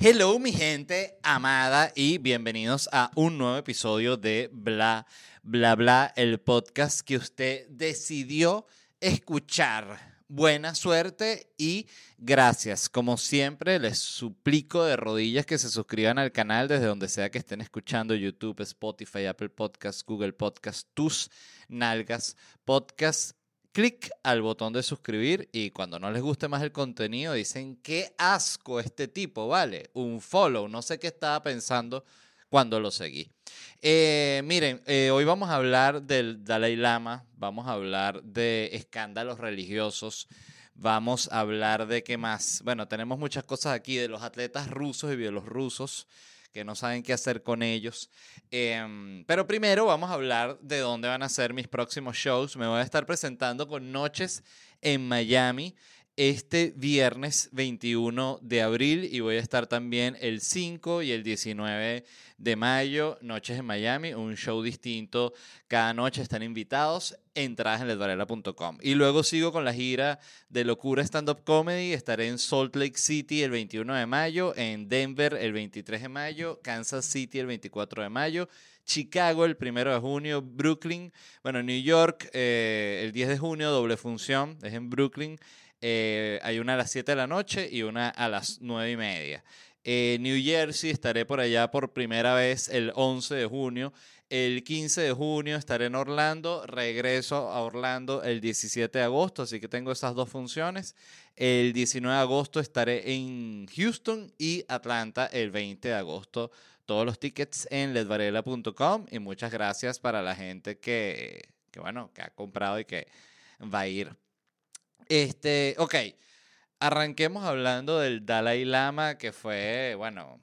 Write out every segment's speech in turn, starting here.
Hello mi gente amada y bienvenidos a un nuevo episodio de Bla Bla Bla, el podcast que usted decidió escuchar. Buena suerte y gracias. Como siempre, les suplico de rodillas que se suscriban al canal desde donde sea que estén escuchando YouTube, Spotify, Apple Podcasts, Google Podcasts, tus nalgas, podcast clic al botón de suscribir y cuando no les guste más el contenido dicen, qué asco este tipo, ¿vale? Un follow, no sé qué estaba pensando cuando lo seguí. Eh, miren, eh, hoy vamos a hablar del Dalai Lama, vamos a hablar de escándalos religiosos, vamos a hablar de qué más. Bueno, tenemos muchas cosas aquí, de los atletas rusos y bielorrusos que no saben qué hacer con ellos. Em, pero primero vamos a hablar de dónde van a ser mis próximos shows. Me voy a estar presentando con Noches en Miami este viernes 21 de abril y voy a estar también el 5 y el 19 de mayo, Noches en Miami, un show distinto. Cada noche están invitados, entradas en ledvarela.com. Y luego sigo con la gira de Locura Stand Up Comedy. Estaré en Salt Lake City el 21 de mayo, en Denver el 23 de mayo, Kansas City el 24 de mayo. Chicago el 1 de junio, Brooklyn, bueno, New York eh, el 10 de junio, doble función, es en Brooklyn, eh, hay una a las 7 de la noche y una a las 9 y media. Eh, New Jersey estaré por allá por primera vez el 11 de junio. El 15 de junio estaré en Orlando, regreso a Orlando el 17 de agosto, así que tengo esas dos funciones. El 19 de agosto estaré en Houston y Atlanta el 20 de agosto. Todos los tickets en ledvarela.com y muchas gracias para la gente que, que, bueno, que ha comprado y que va a ir este, ok, arranquemos hablando del Dalai Lama, que fue, bueno,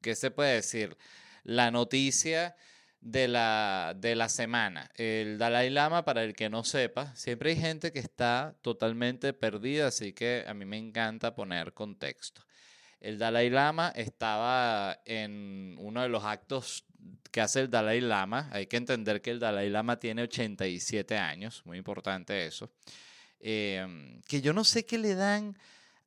¿qué se puede decir? La noticia de la, de la semana. El Dalai Lama, para el que no sepa, siempre hay gente que está totalmente perdida, así que a mí me encanta poner contexto. El Dalai Lama estaba en uno de los actos que hace el Dalai Lama. Hay que entender que el Dalai Lama tiene 87 años, muy importante eso. Em, que yo no sé qué le dan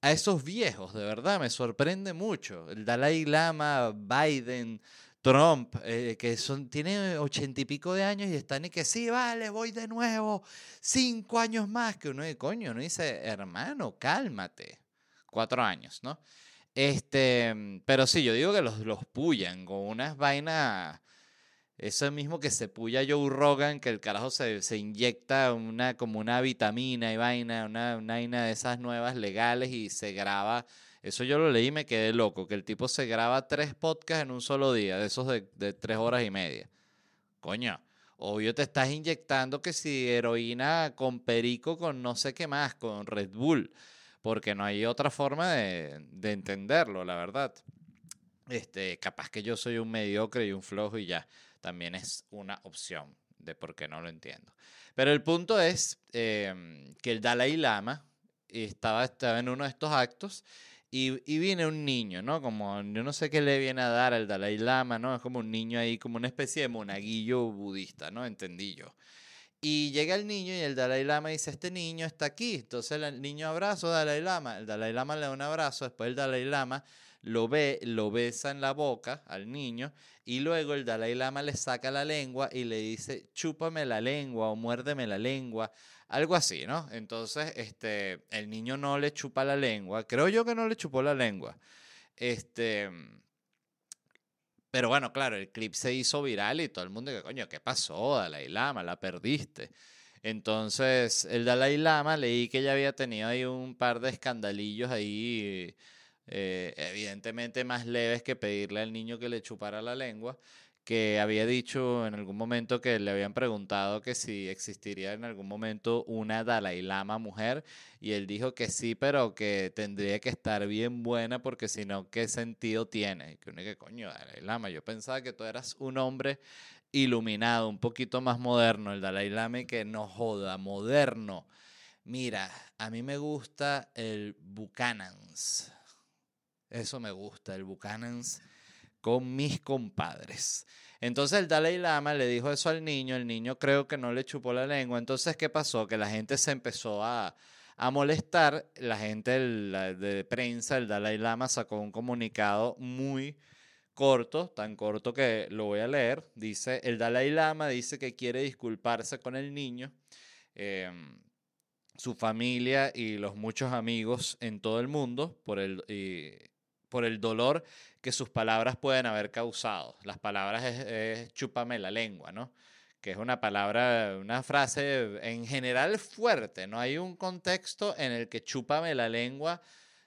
a esos viejos, de verdad, me sorprende mucho. El Dalai Lama, Biden, Trump, eh, que son, tiene ochenta y pico de años y están y que sí, vale, voy de nuevo, cinco años más, que uno de coño, uno dice, hermano, cálmate. Cuatro años, ¿no? Este, pero sí, yo digo que los, los pullan con unas vainas eso mismo que se puya Joe Rogan, que el carajo se, se inyecta una, como una vitamina y vaina, una, vaina de esas nuevas legales y se graba. Eso yo lo leí y me quedé loco, que el tipo se graba tres podcasts en un solo día, de esos de, de tres horas y media. Coño, obvio te estás inyectando que si heroína con perico, con no sé qué más, con Red Bull, porque no hay otra forma de, de entenderlo, la verdad. Este, capaz que yo soy un mediocre y un flojo y ya también es una opción de por qué no lo entiendo. Pero el punto es em, que el Dalai Lama estaba, estaba en uno de estos actos y, viene un niño, ¿no? Como yo no sé qué le viene a dar al Dalai Lama, ¿no? Es como un niño ahí, como una especie de monaguillo budista, ¿no? Entendí yo. Y llega el niño y el Dalai Lama dice, este niño está aquí. Entonces el niño abrazo al Dalai Lama. El Dalai Lama le da un abrazo, después el Dalai Lama lo ve, lo besa en la boca al niño y luego el Dalai Lama le saca la lengua y le dice, chúpame la lengua o muérdeme la lengua, algo así, ¿no? Entonces, este, el niño no le chupa la lengua, creo yo que no le chupó la lengua. Este, pero bueno, claro, el clip se hizo viral y todo el mundo coño, ¿qué pasó, Dalai Lama? La perdiste. Entonces, el Dalai Lama leí que ya había tenido ahí un par de escandalillos ahí eh, evidentemente más leves que pedirle al niño que le chupara la lengua, que había dicho en algún momento que le habían preguntado que si existiría en algún momento una Dalai Lama mujer, y él dijo que sí, pero que tendría que estar bien buena porque si no, ¿qué sentido tiene? Que uno que coño, Dalai Lama, yo pensaba que tú eras un hombre iluminado, un poquito más moderno, el Dalai Lama que no joda, moderno. Mira, a mí me gusta el Buchanan's. Eso me gusta, el Buchanan's con mis compadres. Entonces el Dalai Lama le dijo eso al niño, el niño creo que no le chupó la lengua. Entonces, ¿qué pasó? Que la gente se empezó a, a molestar, la gente de prensa, el Dalai Lama, sacó un comunicado muy corto, tan corto que lo voy a leer. Dice, el Dalai Lama dice que quiere disculparse con el niño, em, su familia y los muchos amigos en todo el mundo por el, por el dolor que sus palabras pueden haber causado. Las palabras es, chúpame la lengua, ¿no? Que es una palabra, una frase en general fuerte. No hay un contexto en el que chúpame la lengua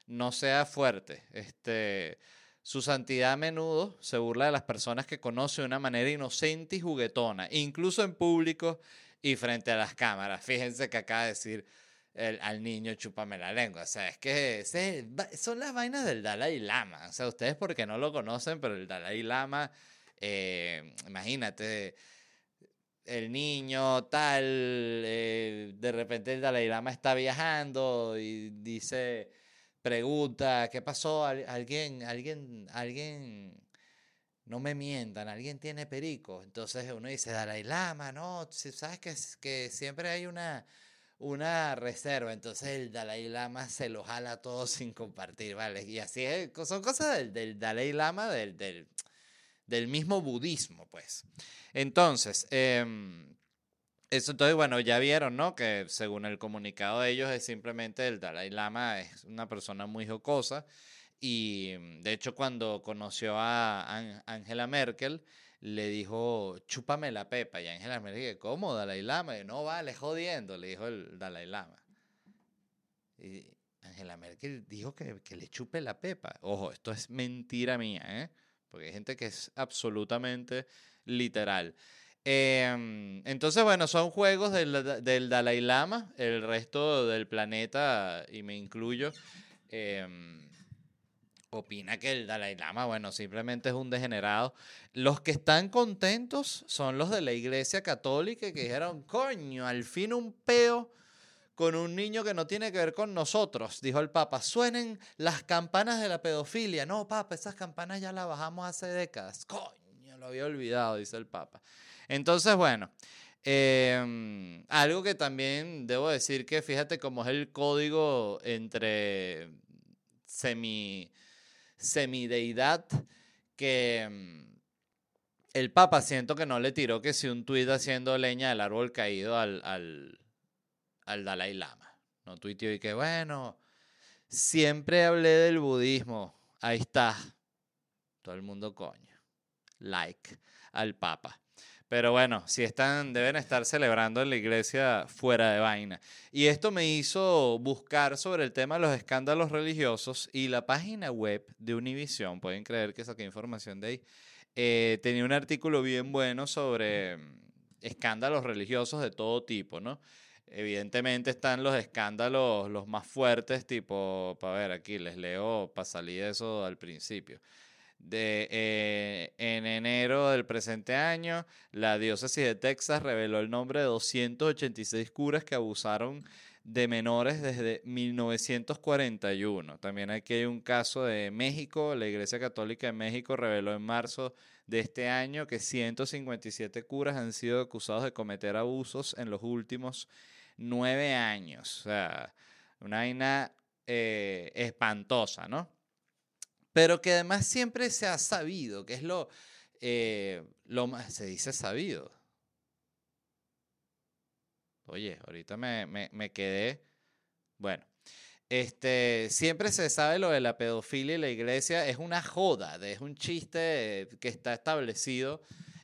no sea fuerte. Este, su santidad a menudo se burla de las personas que conoce de una manera inocente y juguetona, incluso en público y frente a las cámaras. Fíjense que acaba de decir al niño chúpame la lengua. O sea, es que son las vainas del Dalai Lama. O sea, ustedes porque no lo conocen, pero el Dalai Lama, eh, imagínate, el niño tal, eh, de repente el Dalai Lama está viajando y dice pregunta, ¿qué pasó? Alguien, alguien, alguien, no me mientan, alguien tiene perico. Entonces uno dice, Dalai Lama, no, sabes que, que siempre hay una, una reserva. Entonces el Dalai Lama se lo jala todo sin compartir, ¿vale? Y así es, son cosas del, del Dalai Lama, del, del, del, mismo budismo, pues. Entonces, eh, eso, entonces, bueno, ya vieron, ¿no? Que según el comunicado de ellos es simplemente el Dalai Lama es una persona muy jocosa y de hecho cuando conoció a Angela Merkel le dijo, chúpame la pepa y Angela Merkel ¿cómo Dalai Lama? Y, no vale, jodiendo, le dijo el Dalai Lama. Y Angela Merkel dijo que, que le chupe la pepa. Ojo, esto es mentira mía, ¿eh? Porque hay gente que es absolutamente literal. Em, entonces, bueno, son juegos del, del, Dalai Lama, el resto del planeta, y me incluyo, em, opina que el Dalai Lama, bueno, simplemente es un degenerado. Los que están contentos son los de la Iglesia Católica que dijeron, coño, al fin un peo con un niño que no tiene que ver con nosotros, dijo el Papa. Suenen las campanas de la pedofilia. No, Papa, esas campanas ya las bajamos hace décadas. Coño, lo había olvidado, dice el Papa. Entonces, bueno, em, algo que también debo decir que fíjate cómo es el código entre semi, semideidad que em, el Papa siento que no le tiró que si un tuit haciendo leña del árbol caído al, al, al Dalai Lama. No tuiteó y que bueno, siempre hablé del budismo. Ahí está. Todo el mundo coño. Like al Papa. Pero bueno, si están, deben estar celebrando en la iglesia fuera de vaina. Y esto me hizo buscar sobre el tema de los escándalos religiosos y la página web de Univision, pueden creer que saqué información de ahí, eh, tenía un artículo bien bueno sobre mm, escándalos religiosos de todo tipo, ¿no? Evidentemente están los escándalos los más fuertes, tipo, para ver, aquí les leo para salir de eso al principio de, eh, en enero del presente año, la diócesis de Texas reveló el nombre de 286 curas que abusaron de menores desde 1941. También aquí hay un caso de México. La Iglesia Católica de México reveló en marzo de este año que 157 curas han sido acusados de cometer abusos en los últimos nueve años. O sea, una vaina eh, espantosa, ¿no? Pero que además siempre se ha sabido, que es lo, eh, lo más, se dice sabido. Oye, ahorita me, me, quedé, bueno, este, siempre se sabe lo de la pedofilia y la iglesia, es una joda, es un chiste que está establecido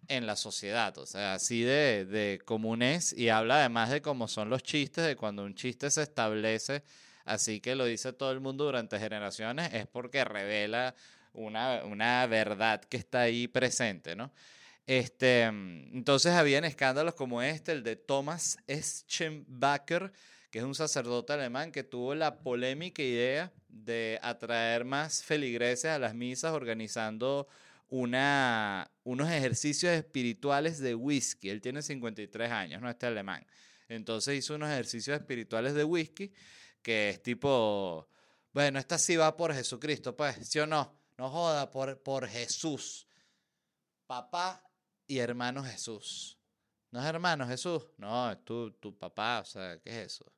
en la sociedad, o sea, así de, de común y habla además de cómo son los chistes, de cuando un chiste se establece así que lo dice todo el mundo durante generaciones, es porque revela una, verdad que está ahí presente, ¿no? Este, entonces habían escándalos como este, el de Thomas Eschenbacher, que es un sacerdote alemán que tuvo la polémica idea de atraer más feligreses a las misas organizando una, unos ejercicios espirituales de whisky. Él tiene 53 años, no este alemán. Entonces hizo unos ejercicios espirituales de whisky que es tipo, bueno, esta sí va por Jesucristo, pues, ¿sí o no? No joda, por, por Jesús. Papá y hermano Jesús. ¿No es hermano Jesús? No, es tu, tu papá, o sea, ¿qué es eso?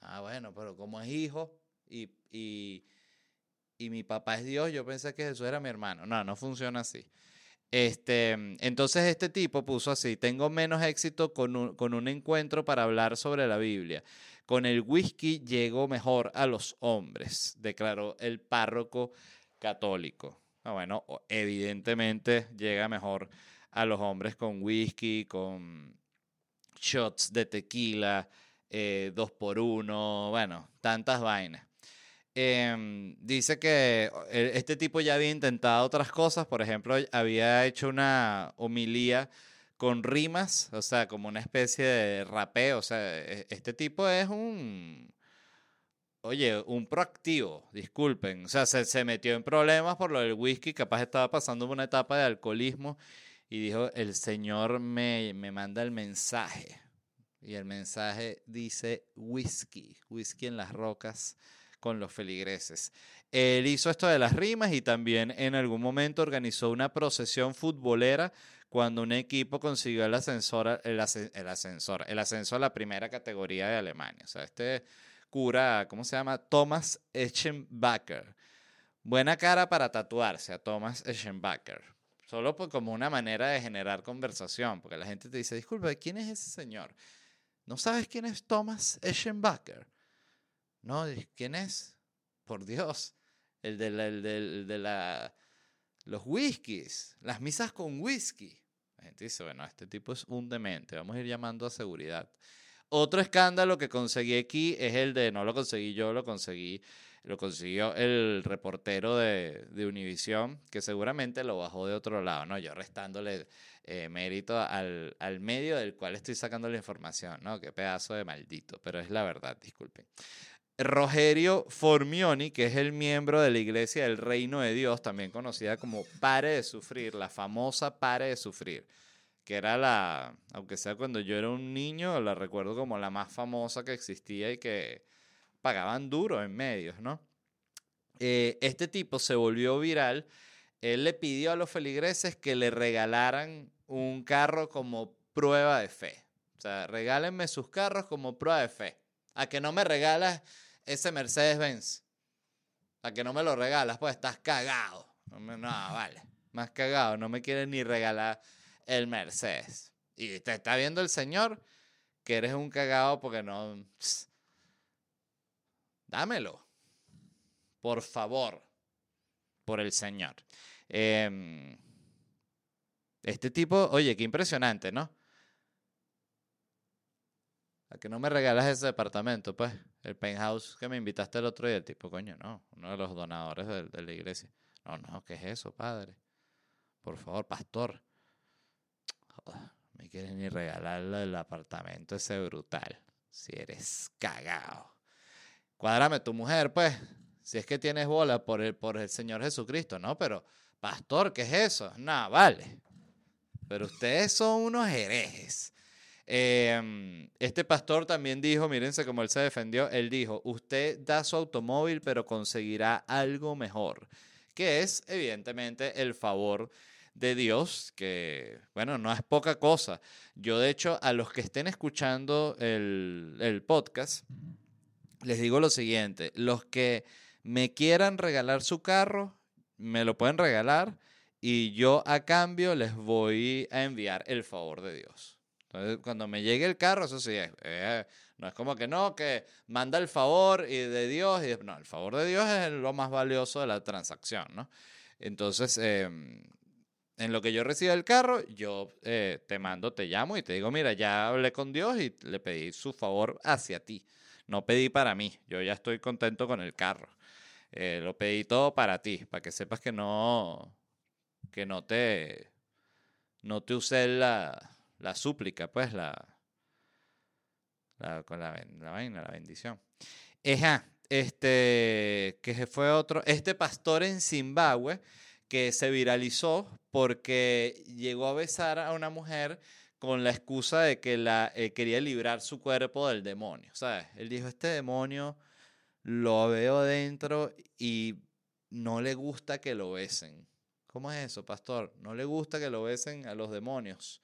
Ah, bueno, pero como es hijo y, y, y mi papá es Dios, yo pensé que Jesús era mi hermano. No, no funciona así. Este, entonces este tipo puso así, tengo menos éxito con un, con un encuentro para hablar sobre la Biblia. Con el whisky llego mejor a los hombres, declaró el párroco católico. Ah, bueno, evidentemente llega mejor a los hombres con whisky, con shots de tequila, eh, dos por uno, bueno, tantas vainas. Em, dice que eh, este tipo ya había intentado otras cosas, por ejemplo, había hecho una homilía con rimas, o sea, como una especie de rapeo, o sea, e, este tipo es un, oye, un proactivo, disculpen, o sea, se, se metió en problemas por lo del whisky, capaz estaba pasando una etapa de alcoholismo y dijo, el Señor me, me manda el mensaje, y el mensaje dice whisky, whisky en las rocas con los feligreses. Él hizo esto de las rimas y también en algún momento organizó una procesión futbolera cuando un equipo consiguió el ascensor, el, ascensor, el ascenso a la primera categoría de Alemania. O sea, este cura, ¿cómo se llama? Thomas Eschenbacher. Buena cara para tatuarse a Thomas Eschenbacher. Solo como una manera de generar conversación, porque la gente te dice, disculpe, ¿quién es ese señor? ¿No sabes quién es Thomas Eschenbacher? No, ¿quién es? Por Dios, el de, la, de la, los whiskies, las misas con whisky. La gente dice, bueno, este tipo es un demente, vamos a ir llamando a seguridad. Otro escándalo que conseguí aquí es el de, no lo conseguí yo, lo conseguí, lo consiguió el reportero de, de Univision, que seguramente lo bajó de otro lado, ¿no? Yo restándole eh, mérito al, al, medio del cual estoy sacando la información, ¿no? Qué pedazo de maldito, pero es la verdad, disculpen. Rogerio Formioni, que es el miembro de la Iglesia del Reino de Dios, también conocida como Pare de Sufrir, la famosa Pare de Sufrir, que era la, aunque sea cuando yo era un niño, la recuerdo como la más famosa que existía y que pagaban duro en medios, ¿no? Eh, este tipo se volvió viral. Él le pidió a los feligreses que le regalaran un carro como prueba de fe. O sea, regálenme sus carros como prueba de fe. A que no me regalas ese Mercedes-Benz. A que no me lo regalas, pues estás cagado. No, vale. Más cagado. No me quieres ni regalar el Mercedes. Y te está viendo el señor que eres un cagado porque no. dámelo. Por favor. Por el señor. Em, este tipo, oye, qué impresionante, ¿no? Que no me regalas ese departamento, pues? El penthouse que me invitaste el otro día, el tipo, coño, no, uno de los donadores de, la iglesia. No, no, ¿qué es eso, padre? Por favor, pastor. me quieres ni regalar el apartamento ese brutal. Si eres cagado. Cuádrame tu mujer, pues. Si es que tienes bola por el, por el Señor Jesucristo, ¿no? Pero, pastor, ¿qué es eso? No, vale. Pero ustedes son unos herejes. Em, este pastor también dijo, mírense cómo él se defendió, él dijo, usted da su automóvil pero conseguirá algo mejor, que es evidentemente el favor de Dios, que bueno, no es poca cosa. Yo de hecho a los que estén escuchando el, el podcast, les digo lo siguiente, los que me quieran regalar su carro, me lo pueden regalar y yo a cambio les voy a enviar el favor de Dios. Entonces, cuando me llegue el carro, eso sí, eh, no es como que no, que manda el favor y de Dios. Y, no, el favor de Dios es lo más valioso de la transacción, ¿no? Entonces, em, en lo que yo reciba el carro, yo eh, te mando, te llamo y te digo, mira, ya hablé con Dios y le pedí su favor hacia ti. No pedí para mí, yo ya estoy contento con el carro. Eh, lo pedí todo para ti, para que sepas que no, que no te, no te usé la, la súplica, pues la, con la, la vaina, la bendición. Eja, este, que fue otro, este pastor en Zimbabue que se viralizó porque llegó a besar a una mujer con la excusa de que la eh, quería librar su cuerpo del demonio, ¿sabes? Él dijo, este demonio lo veo dentro y no le gusta que lo besen. ¿Cómo es eso, pastor? No le gusta que lo besen a los demonios.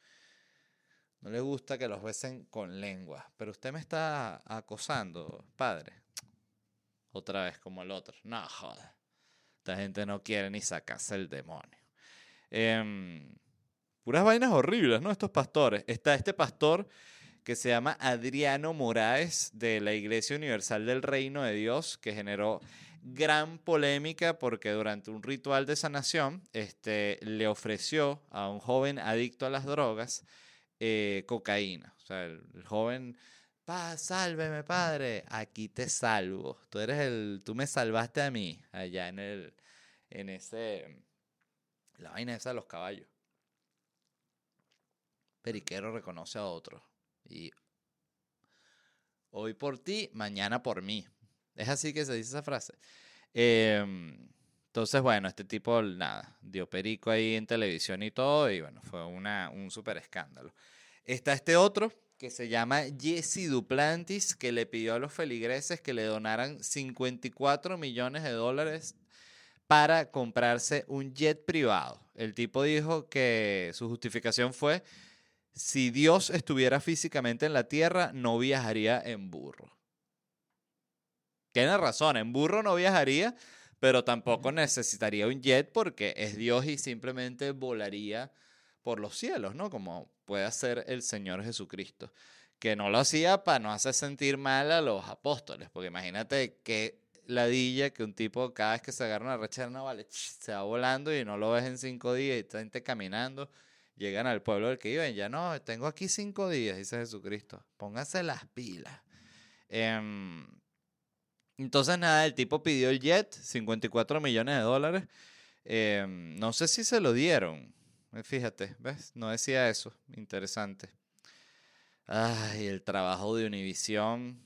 No le gusta que los besen con lengua. Pero usted me está acosando, padre. Otra vez como el otro. No, joda. Esta gente no quiere ni sacarse el demonio. Em, puras vainas horribles, ¿no? Estos pastores. Está este pastor que se llama Adriano Moraes de la Iglesia Universal del Reino de Dios, que generó gran polémica porque durante un ritual de sanación este, le ofreció a un joven adicto a las drogas eh, cocaína. O sea, el, joven, pa, sálveme, padre, aquí te salvo. Tú eres el, tú me salvaste a mí allá en el, en ese, la vaina esa de los caballos. Periquero reconoce a otro. Y hoy por ti, mañana por mí. Es así que se dice esa frase. Em, entonces, bueno, este tipo, nada, dio perico ahí en televisión y todo, y bueno, fue una, un súper escándalo. Está este otro que se llama Jesse Duplantis, que le pidió a los feligreses que le donaran 54 millones de dólares para comprarse un jet privado. El tipo dijo que su justificación fue, si Dios estuviera físicamente en la tierra, no viajaría en burro. Tiene razón, en burro no viajaría, pero tampoco necesitaría un jet porque es Dios y simplemente volaría por los cielos, ¿no? Como puede hacer el Señor Jesucristo. Que no lo hacía para no hacer sentir mal a los apóstoles, porque imagínate qué ladilla que un tipo cada vez que se agarra una rechera, no vale, se va volando y no lo ves en cinco días y está gente caminando. Llegan al pueblo del que iban, ya no, tengo aquí cinco días, dice Jesucristo. Póngase las pilas. Em, entonces, nada, el tipo pidió el jet, 54 millones de dólares. Em, no sé si se lo dieron. Eh, fíjate, ¿ves? No decía eso. Interesante. Ay, el trabajo de Univisión.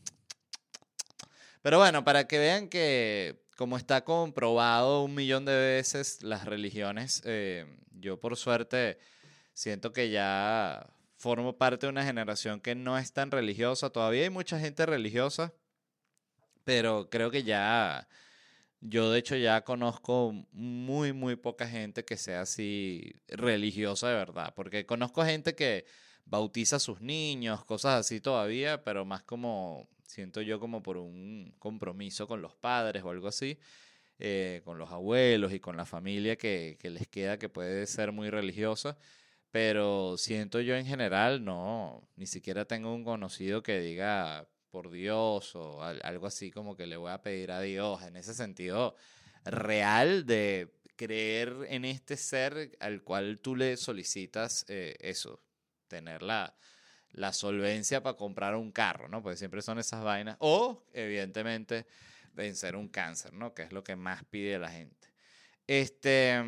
Pero bueno, para que vean que como está comprobado un millón de veces las religiones, em, yo por suerte siento que ya formo parte de una generación que no es tan religiosa. Todavía hay mucha gente religiosa, pero creo que ya, yo de hecho ya conozco muy, muy poca gente que sea así religiosa de verdad, porque conozco gente que bautiza a sus niños, cosas así todavía, pero más como, siento yo como por un compromiso con los padres o algo así. Eh, con los abuelos y con la familia que, que les queda que puede ser muy religiosa, pero siento yo en general, no, ni siquiera tengo un conocido que diga, por Dios o algo así como que le voy a pedir a Dios, en ese sentido real de creer en este ser al cual tú le solicitas eh, eso, tener la, la solvencia para comprar un carro, ¿no? Porque siempre son esas vainas. O, evidentemente, vencer un cáncer, ¿no? Que es lo que más pide la gente. Este.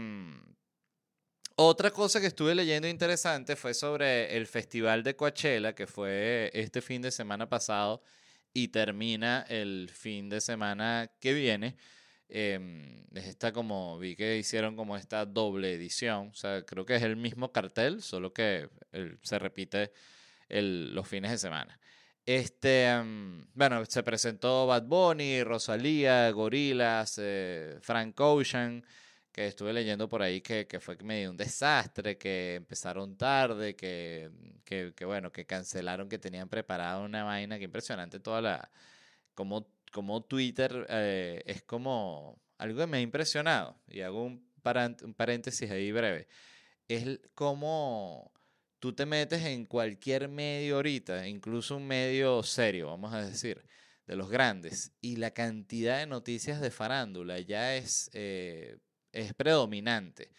Otra cosa que estuve leyendo interesante fue sobre el Festival de Coachella, que fue este fin de semana pasado y termina el fin de semana que viene. Eh, como, vi que hicieron como esta doble edición, o sea, creo que es el mismo cartel, solo que se repite el, los fines de semana. Este, em, bueno, se presentó Bad Bunny, Rosalía, Gorillaz, eh, Frank Ocean, que estuve leyendo por ahí que, que fue medio un desastre, que empezaron tarde, que, que, que, bueno, que cancelaron, que tenían preparada una vaina, que impresionante toda la, como, como Twitter eh, es como algo que me ha impresionado, y hago un, un paréntesis ahí breve, es como tú te metes en cualquier medio ahorita, incluso un medio serio, vamos a decir, de los grandes, y la cantidad de noticias de farándula ya es eh, es predominante.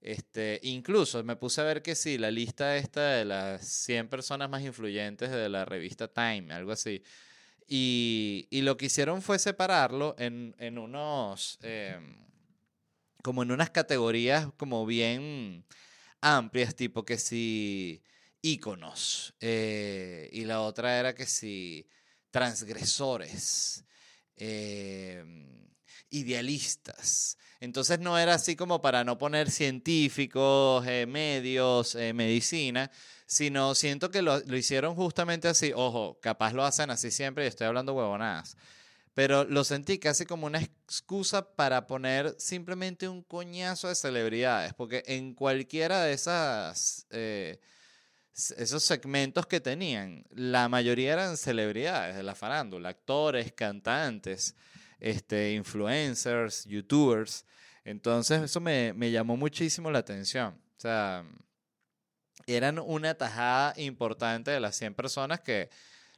Este, incluso me puse a ver que sí, la lista esta de las 100 personas más influyentes de la revista Time, algo así. Y, y lo que hicieron fue separarlo en, en unos, em, como en unas categorías como bien amplias, tipo que sí, íconos. Eh, y la otra era que sí, transgresores, em, idealistas. Entonces no era así como para no poner científicos, eh, medios, eh, medicina, sino siento que lo, hicieron justamente así. Ojo, capaz lo hacen así siempre y estoy hablando huevonadas. Pero lo sentí casi como una excusa para poner simplemente un coñazo de celebridades, porque en cualquiera de esas... Eh, esos segmentos que tenían, la mayoría eran celebridades de la farándula, actores, cantantes, este, influencers, youtubers. Entonces eso me, me llamó muchísimo la atención. O sea, eran una tajada importante de las 100 personas que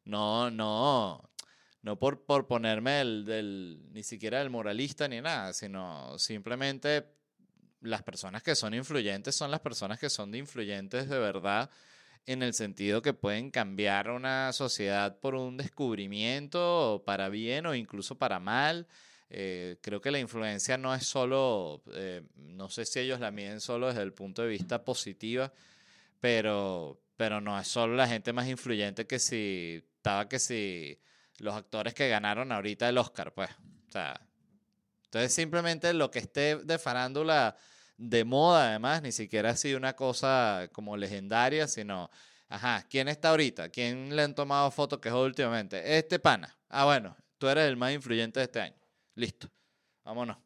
no, no, no por, por ponerme el, del, ni siquiera el moralista ni nada, sino simplemente las personas que son influyentes son las personas que son de influyentes de verdad en el sentido que pueden cambiar una sociedad por un descubrimiento para bien o incluso para mal. Eh, creo que la influencia no es solo, eh, no sé si ellos la miden solo desde el punto de vista positiva, pero, pero no es solo la gente más influyente que si estaba que si los actores que ganaron ahorita el Oscar, pues. O sea, entonces simplemente lo que esté de farándula de moda, además, ni siquiera ha sido una cosa como legendaria, sino, ajá, ¿quién está ahorita? ¿Quién le han tomado fotos que es últimamente? Este pana. Ah, bueno, tú eres el más influyente de este año. Listo, vámonos.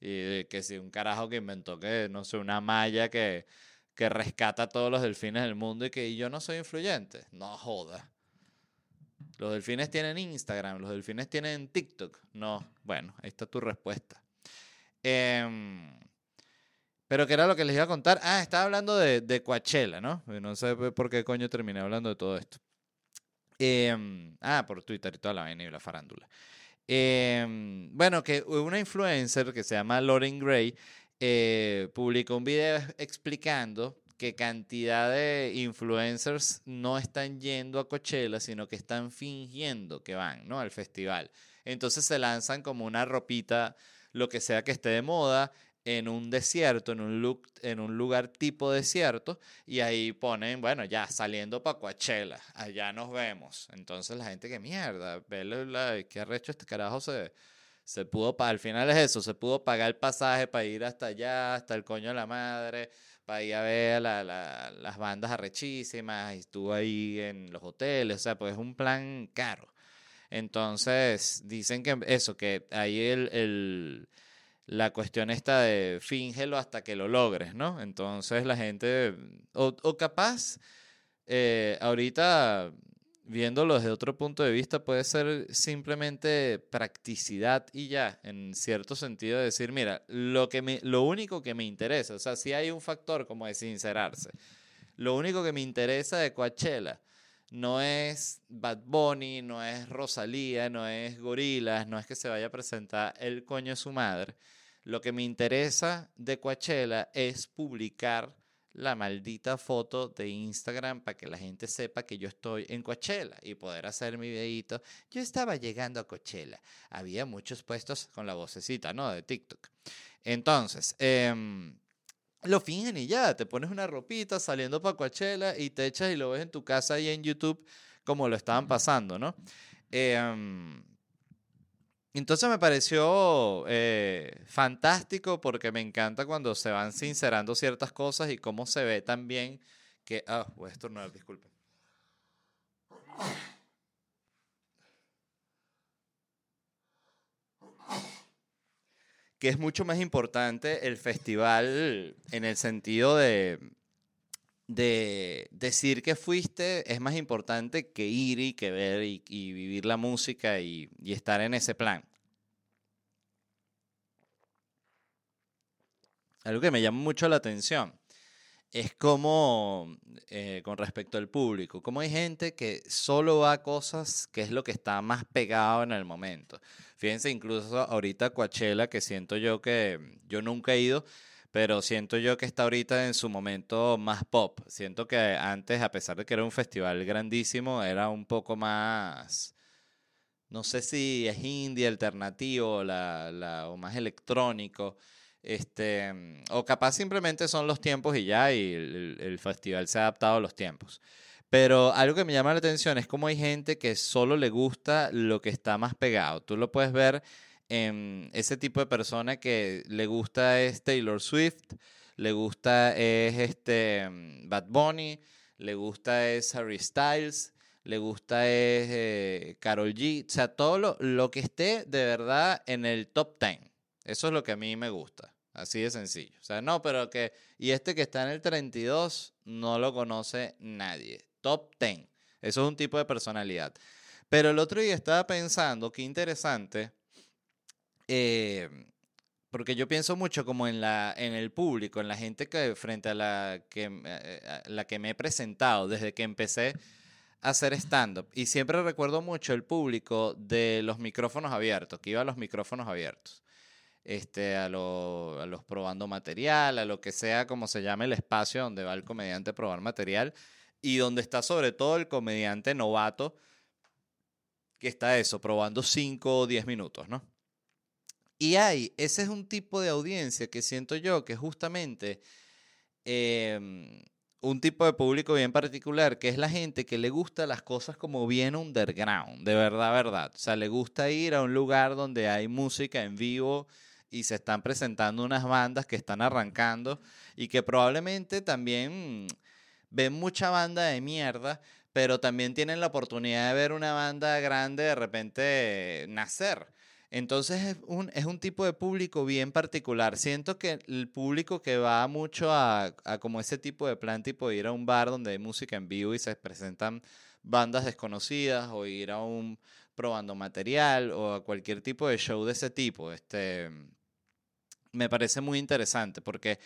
Y que si un carajo que inventó que, no sé, una malla que, que rescata a todos los delfines del mundo y que yo no soy influyente. No joda. Los delfines tienen Instagram, los delfines tienen TikTok. No, bueno, ahí está tu respuesta. Eh, pero ¿qué era lo que les iba a contar? Ah, estaba hablando de, de Coachella, ¿no? No sé por qué coño terminé hablando de todo esto. Em, ah, por Twitter y toda la vaina y la farándula. Em, bueno, que una influencer que se llama Lauren Gray eh, publicó un video explicando que cantidad de influencers no están yendo a Coachella, sino que están fingiendo que van, ¿no? Al festival. Entonces se lanzan como una ropita, lo que sea que esté de moda, en un desierto, en un, look, en un lugar tipo desierto, y ahí ponen, bueno, ya saliendo para Coachella, allá nos vemos. Entonces la gente, que mierda, ve qué arrecho este carajo se, se pudo, al final es eso, se pudo pagar el pasaje para ir hasta allá, hasta el coño de la madre, para ir a ver las bandas arrechísimas, y estuvo ahí en los hoteles, o sea, pues es un plan caro. Entonces, dicen que eso, que ahí el la cuestión esta de fíngelo hasta que lo logres, ¿no? Entonces la gente, o, capaz, eh, ahorita viéndolo desde otro punto de vista, puede ser simplemente practicidad y ya, en cierto sentido, decir, mira, lo, que lo único que me interesa, o sea, si hay un factor como de sincerarse, lo único que me interesa de Coachella no es Bad Bunny, no es Rosalía, no es Gorilas, no es que se vaya a presentar el coño de su madre, lo que me interesa de Coachella es publicar la maldita foto de Instagram para que la gente sepa que yo estoy en Coachella y poder hacer mi videito. Yo estaba llegando a Coachella. Había muchos puestos con la vocecita, ¿no? De TikTok. Entonces, em, lo fingen y ya, te pones una ropita saliendo para Coachella y te echas y lo ves en tu casa y en YouTube como lo estaban pasando, ¿no? Eh, entonces me pareció eh, fantástico porque me encanta cuando se van sincerando ciertas cosas y cómo se ve también que... Ah, voy a estornudar, disculpen. Que es mucho más importante el festival en el sentido de decir que fuiste es más importante que ir y que ver y, vivir la música y, estar en ese plan. Algo que me llama mucho la atención es como, eh, con respecto al público, como hay gente que solo va a cosas que es lo que está más pegado en el momento. Fíjense, incluso ahorita Coachella, que siento yo que yo nunca he ido, pero siento yo que está ahorita en su momento más pop. Siento que antes, a pesar de que era un festival grandísimo, era un poco más, no sé si es indie alternativo la, la, o más electrónico. Este, o capaz simplemente son los tiempos y ya, y el, festival se ha adaptado a los tiempos. Pero algo que me llama la atención es cómo hay gente que solo le gusta lo que está más pegado. Tú lo puedes ver Em, ese tipo de persona que le gusta es Taylor Swift, le gusta es este Bad Bunny, le gusta es Harry Styles, le gusta es eh, Carol G, o sea, todo lo, lo, que esté de verdad en el top 10. Eso es lo que a mí me gusta. Así de sencillo. O sea, no, pero que... Y este que está en el 32 no lo conoce nadie. Top 10. Eso es un tipo de personalidad. Pero el otro día estaba pensando, qué interesante, eh, porque yo pienso mucho como en, la, en el público, en la gente que frente a la que, eh, la que me he presentado desde que empecé a hacer stand-up. Y siempre recuerdo mucho el público de los micrófonos abiertos, que iba a los micrófonos abiertos. Este, a, los probando material, a lo que sea como se llame el espacio donde va el comediante a probar material y donde está sobre todo el comediante novato que está eso, probando 5 o 10 minutos, ¿no? Y hay, ese es un tipo de audiencia que siento yo que justamente em, un tipo de público bien particular, que es la gente que le gusta las cosas como bien underground, de verdad, verdad. O sea, le gusta ir a un lugar donde hay música en vivo y se están presentando unas bandas que están arrancando y que probablemente también ven mucha banda de mierda, pero también tienen la oportunidad de ver una banda grande de repente nacer. Entonces es un, es un tipo de público bien particular. Siento que el público que va mucho a, a como ese tipo de plan, tipo ir a un bar donde hay música en vivo y se presentan bandas desconocidas o ir a un probando material o a cualquier tipo de show de ese tipo. Este, me parece muy interesante porque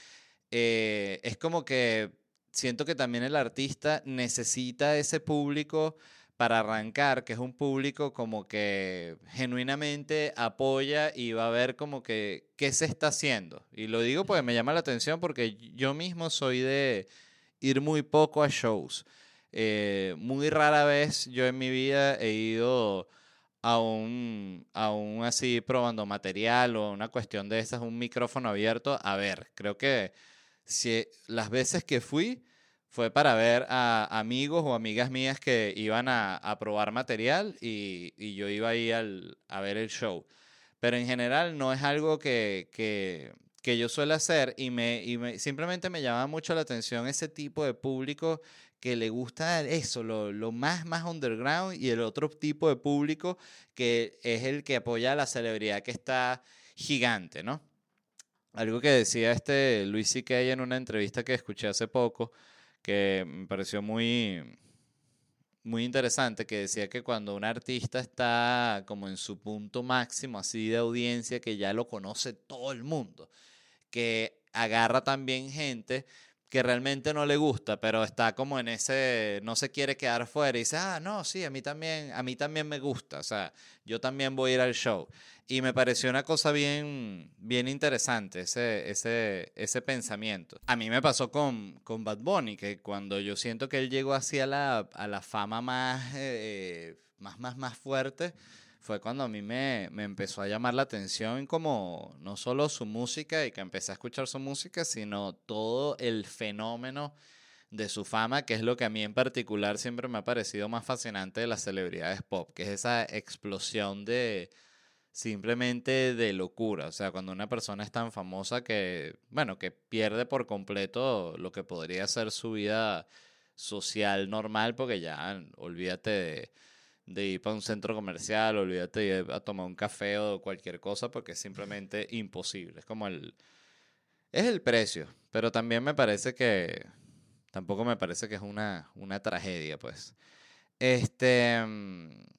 eh, es como que siento que también el artista necesita ese público para arrancar, que es un público como que genuinamente apoya y va a ver como que qué se está haciendo. Y lo digo porque me llama la atención porque yo mismo soy de ir muy poco a shows. Eh, muy rara vez yo en mi vida he ido a un, a un así probando material o una cuestión de esas, un micrófono abierto. A ver, creo que si las veces que fui fue para ver a amigos o amigas mías que iban a, a probar material y, y, yo iba ahí al, a ver el show. Pero en general no es algo que, que, que yo suelo hacer y, me, y me, simplemente me llama mucho la atención ese tipo de público que le gusta eso, lo, lo, más, más underground y el otro tipo de público que es el que apoya a la celebridad que está gigante, ¿no? Algo que decía este Luis C.K. en una entrevista que escuché hace poco, que me pareció muy, muy interesante, que decía que cuando un artista está como en su punto máximo así de audiencia, que ya lo conoce todo el mundo, que agarra también gente que realmente no le gusta, pero está como en ese, no se quiere quedar fuera y dice, ah, no, sí, a mí también, a mí también me gusta, o sea, yo también voy a ir al show. Y me pareció una cosa bien, bien interesante ese, ese, ese pensamiento. A mí me pasó con, con Bad Bunny, que cuando yo siento que él llegó hacia la, a la fama más, eh, más, más, más fuerte, fue cuando a mí me, me, empezó a llamar la atención como no solo su música y que empecé a escuchar su música, sino todo el fenómeno de su fama, que es lo que a mí en particular siempre me ha parecido más fascinante de las celebridades pop, que es esa explosión de simplemente de locura, o sea, cuando una persona es tan famosa que, bueno, que pierde por completo lo que podría ser su vida social normal, porque ya olvídate de de ir para un centro comercial, olvídate de ir a tomar un café o cualquier cosa porque es simplemente imposible. Es como el... Es el precio, pero también me parece que... Tampoco me parece que es una, una tragedia, pues. Este... Mm,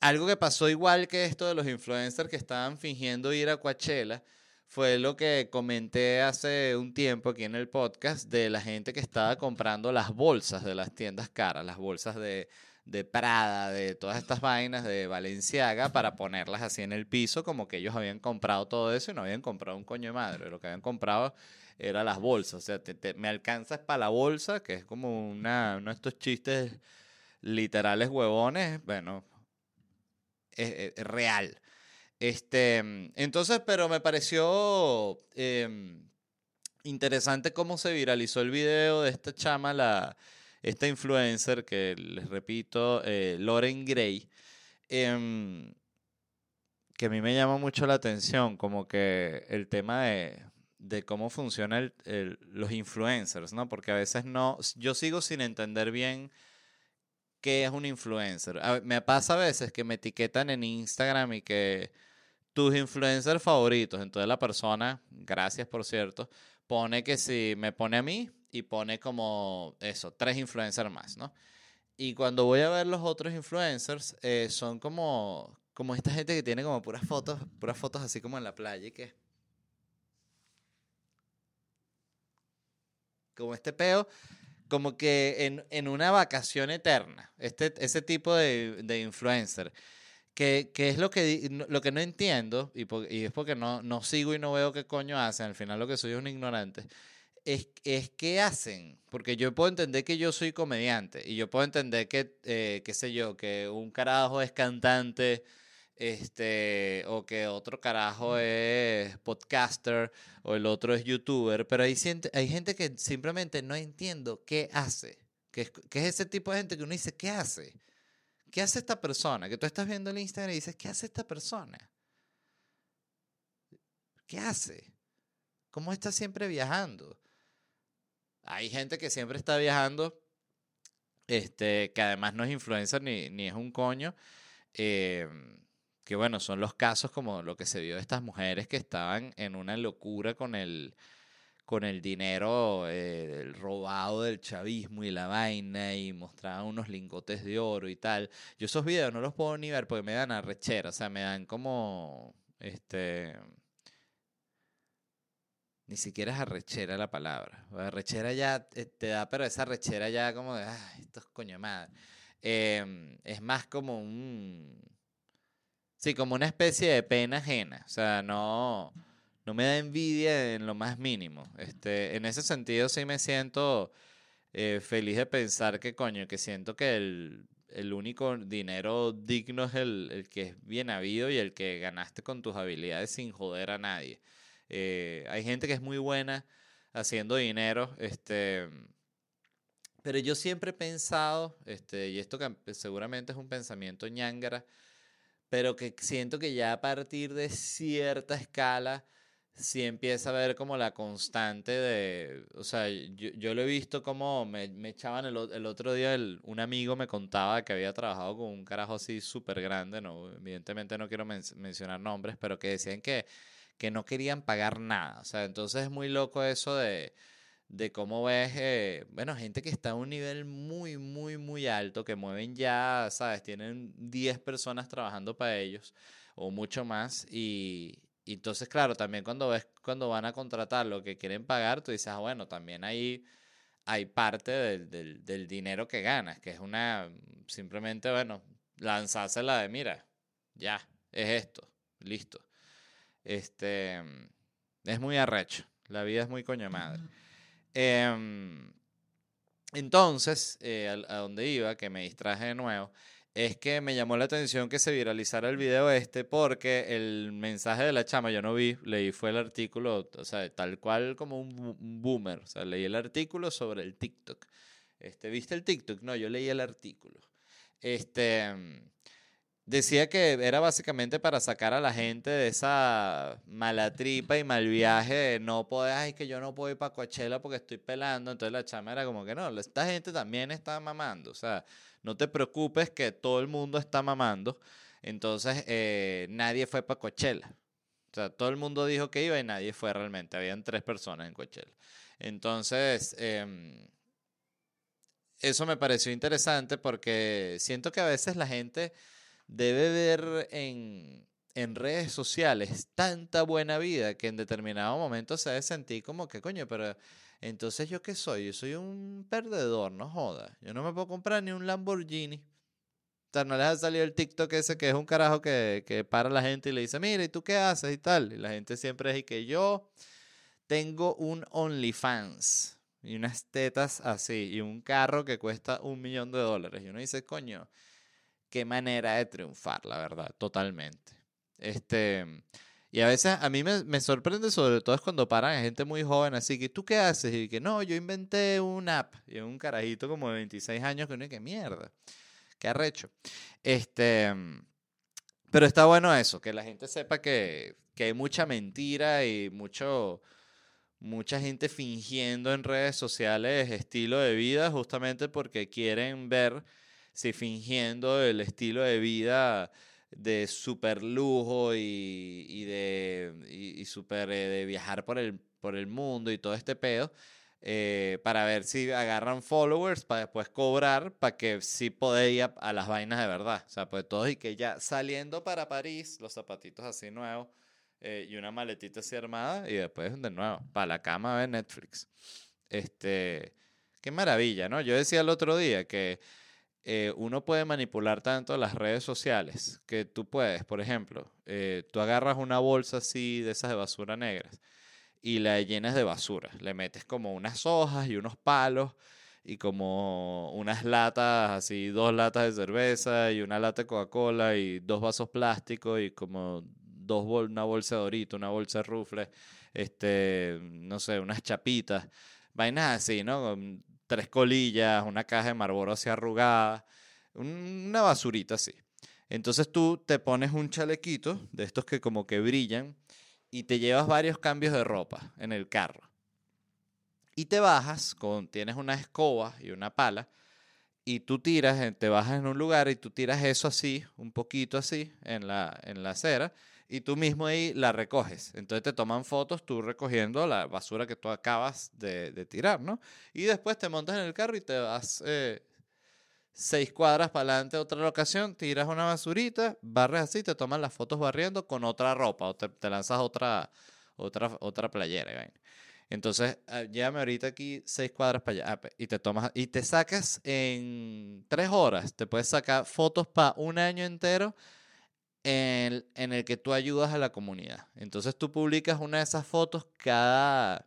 algo que pasó igual que esto de los influencers que estaban fingiendo ir a Coachella fue lo que comenté hace un tiempo aquí en el podcast de la gente que estaba comprando las bolsas de las tiendas caras, las bolsas de de Prada, de todas estas vainas de Valenciaga para ponerlas así en el piso, como que ellos habían comprado todo eso y no habían comprado un coño de madre. Lo que habían comprado era las bolsas. O sea, me alcanzas para la bolsa, que es como una, uno de estos chistes literales huevones. Bueno, es, real. Este, entonces, pero me pareció em, interesante cómo se viralizó el video de esta chama, la esta influencer que les repito, eh, Lauren Gray, em, que a mí me llama mucho la atención, como que el tema de, de cómo funcionan los influencers, ¿no? Porque a veces no, yo sigo sin entender bien qué es un influencer. me pasa a veces que me etiquetan en Instagram y que tus influencers favoritos. Entonces la persona, gracias por cierto, pone que si me pone a mí y pone como eso, tres influencers más, ¿no? Y cuando voy a ver los otros influencers, eh, son como, como esta gente que tiene como puras fotos, puras fotos así como en la playa y que... Como este peo, como que en, en una vacación eterna, este, ese tipo de, de influencer. Que, que, es lo que, lo que no entiendo, y, y es porque no, no sigo y no veo qué coño hacen, al final lo que soy es un ignorante, es, es qué hacen. Porque yo puedo entender que yo soy comediante y yo puedo entender que, eh, qué sé yo, que un carajo es cantante este, o que otro carajo es podcaster o el otro es youtuber, pero hay, hay gente que simplemente no entiendo qué hace. Que es, que es ese tipo de gente que uno dice, ¿qué hace? ¿Qué hace esta persona? Que tú estás viendo el Instagram y dices, ¿qué hace esta persona? ¿Qué hace? ¿Cómo está siempre viajando? Hay gente que siempre está viajando, este, que además no es influencer ni, ni es un coño. Eh, que bueno, son los casos como lo que se vio de estas mujeres que estaban en una locura con el, con el dinero eh, robado del chavismo y la vaina y mostraban unos lingotes de oro y tal. Yo esos videos no los puedo ni ver porque me dan arrechera, o sea, me dan como, este, ni siquiera es arrechera la palabra. Arrechera ya eh, te da, pero esa arrechera ya como de, ay, esto es coño madre. Em, es más como un... Sí, como una especie de pena ajena. O sea, no, no me da envidia en lo más mínimo. Este, en ese sentido sí me siento eh, feliz de pensar que, coño, que siento que el, el único dinero digno es el, el, que es bien habido y el que ganaste con tus habilidades sin joder a nadie. Eh, hay gente que es muy buena haciendo dinero, este, pero yo siempre he pensado, este, y esto seguramente es un pensamiento ñangara, pero que siento que ya a partir de cierta escala sí empieza a ver como la constante de, o sea, yo, yo lo he visto como me, me echaban el, el, otro día, un amigo me contaba que había trabajado con un carajo así súper grande, no, evidentemente no quiero men mencionar nombres, pero que decían que que no querían pagar nada. O sea, entonces es muy loco eso de, de cómo ves, eh, bueno, gente que está a un nivel muy, muy, muy alto, que mueven ya, ¿sabes? Tienen 10 personas trabajando para ellos o mucho más. Y, y, entonces, claro, también cuando ves, cuando van a contratar lo que quieren pagar, tú dices, ah, bueno, también ahí hay parte del, del, del dinero que ganas, que es una, simplemente, bueno, lanzársela de, mira, ya, es esto, listo. Este, es muy arrecho. La vida es muy coño madre. Em, entonces, eh, a, donde iba, que me distraje de nuevo, es que me llamó la atención que se viralizara el video este porque el mensaje de la chama yo no vi, leí fue el artículo, o sea, tal cual como un boomer, o sea, leí el artículo sobre el TikTok. Este, ¿viste el TikTok? No, yo leí el artículo. Este, Decía que era básicamente para sacar a la gente de esa mala tripa y mal viaje de no poder, ay, que yo no puedo ir para Coachella porque estoy pelando. Entonces la chama era como que no, esta gente también está mamando. O sea, no te preocupes que todo el mundo está mamando. Entonces eh, nadie fue para Coachella. O sea, todo el mundo dijo que iba y nadie fue realmente. Habían tres personas en Coachella. Entonces, em, eso me pareció interesante porque siento que a veces la gente debe ver en, en redes sociales tanta buena vida que en determinado momento se debe sentir como que, coño, pero entonces yo qué soy? Yo soy un perdedor, no joda. Yo no me puedo comprar ni un Lamborghini. O sea, no les ha salido el TikTok ese que es un carajo que, que para la gente y le dice, mira, ¿y tú qué haces? y tal. Y la gente siempre es que yo tengo un OnlyFans y unas tetas así y un carro que cuesta un millón de dólares. Y uno dice, coño, qué manera de triunfar, la verdad, totalmente. Este, y a veces a mí me, me sorprende sobre todo es cuando paran gente muy joven, así que ¿tú qué haces? Y que no, yo inventé una app. Y un carajito como de 26 años que no hay que mierda. Qué arrecho. Este, pero está bueno eso, que la gente sepa que, que hay mucha mentira y mucho, mucha gente fingiendo en redes sociales estilo de vida justamente porque quieren ver si fingiendo el estilo de vida de super lujo y, y de, y, super eh, de viajar por el, por el mundo y todo este pedo. Eh, para ver si agarran followers para después cobrar para que sí ir a, las vainas de verdad. O sea, pues todos y que ya saliendo para París, los zapatitos así nuevos eh, y una maletita así armada y después de nuevo, para la cama a ver Netflix. Este, qué maravilla, ¿no? Yo decía el otro día que eh, uno puede manipular tanto las redes sociales que tú puedes, por ejemplo, tú agarras una bolsa así de esas de basura negras y la llenas de basura. Le metes como unas hojas y unos palos y como unas latas, así dos latas de cerveza y una lata de Coca-Cola y dos vasos plásticos y como dos una bolsa de dorito, una bolsa de este, no sé, unas chapitas, vainas así, ¿no? Tres colillas, una caja de Marlboro así arrugada, una basurita así. Entonces tú te pones un chalequito de estos que como que brillan y te llevas varios cambios de ropa en el carro. Y te bajas, con, tienes una escoba y una pala, y tú tiras, te bajas en un lugar y tú tiras eso así, un poquito así, en la, en la acera, y tú mismo ahí la recoges. Entonces te toman fotos tú recogiendo la basura que tú acabas de, tirar, ¿no? Y después te montas en el carro y te vas eh, seis cuadras para adelante otra locación, tiras una basurita, barres así, te toman las fotos barriendo con otra ropa o te, lanzas otra, otra, otra playera. Entonces, ah, llévame ahorita aquí seis cuadras para allá ah, y te tomas y te sacas en tres horas, te puedes sacar fotos para un año entero en el que tú ayudas a la comunidad. Entonces tú publicas una de esas fotos cada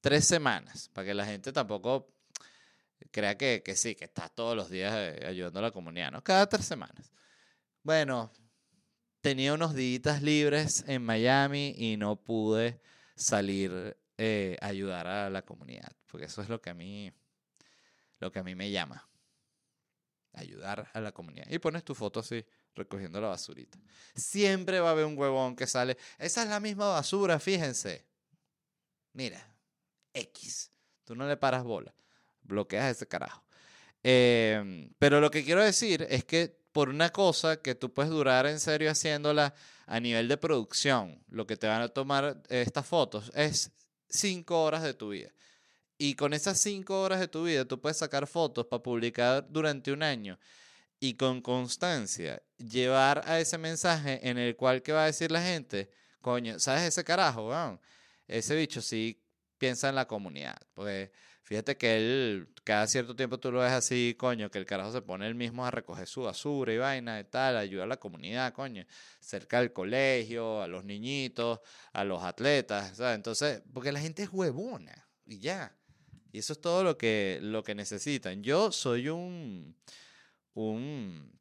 tres semanas, para que la gente tampoco crea que, que sí, que estás todos los días eh, ayudando a la comunidad, ¿no? Cada tres semanas. Bueno, tenía unos días libres en Miami y no pude salir eh, a ayudar a la comunidad, porque eso es lo que a mí, lo que a mí me llama, ayudar a la comunidad. Y pones tu foto así, recogiendo la basurita. Siempre va a haber un huevón que sale, esa es la misma basura, fíjense. Mira, X, tú no le paras bola bloqueas ese carajo. Em, pero lo que quiero decir es que por una cosa que tú puedes durar en serio haciéndola a nivel de producción, lo que te van a tomar estas fotos es cinco horas de tu vida. Y con esas cinco horas de tu vida tú puedes sacar fotos para publicar durante un año y con constancia llevar a ese mensaje en el cual que va a decir la gente, coño, ¿sabes ese carajo? Ese bicho sí piensa en la comunidad. Pues Fíjate que él, cada cierto tiempo tú lo ves así, coño, que el carajo se pone él mismo a recoger su basura y vaina y tal, ayuda a la comunidad, coño, cerca del colegio, a los niñitos, a los atletas, ¿sabes? Entonces, porque la gente es huevona y ya. Y eso es todo lo que, lo que necesitan. Yo soy un, un,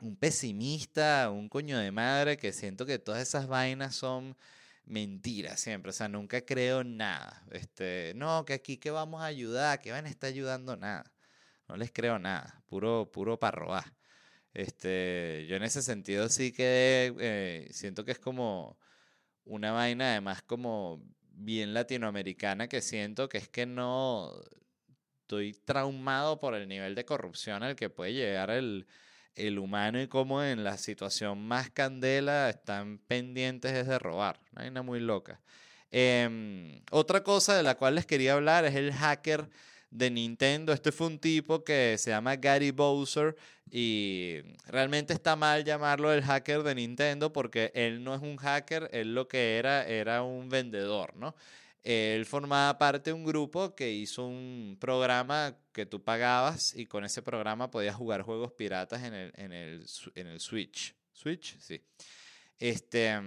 un pesimista, un coño de madre que siento que todas esas vainas son mentira siempre, o sea, nunca creo nada. Este, no, que aquí que vamos a ayudar, que van a estar ayudando nada. No les creo nada, puro, puro para. Este, yo en ese sentido sí que eh, siento que es como una vaina además como bien latinoamericana que siento que es que no estoy traumado por el nivel de corrupción al que puede llegar el, el humano y cómo en la situación más candela están pendientes de robar. Una vaina muy loca. Em, otra cosa de la cual les quería hablar es el hacker de Nintendo. Este fue un tipo que se llama Gary Bowser y realmente está mal llamarlo el hacker de Nintendo porque él no es un hacker, él lo que era era un vendedor, ¿no? Él formaba parte de un grupo que hizo un programa que tú pagabas y con ese programa podías jugar juegos piratas en el, en el, en el Switch. ¿Switch? Sí. Este,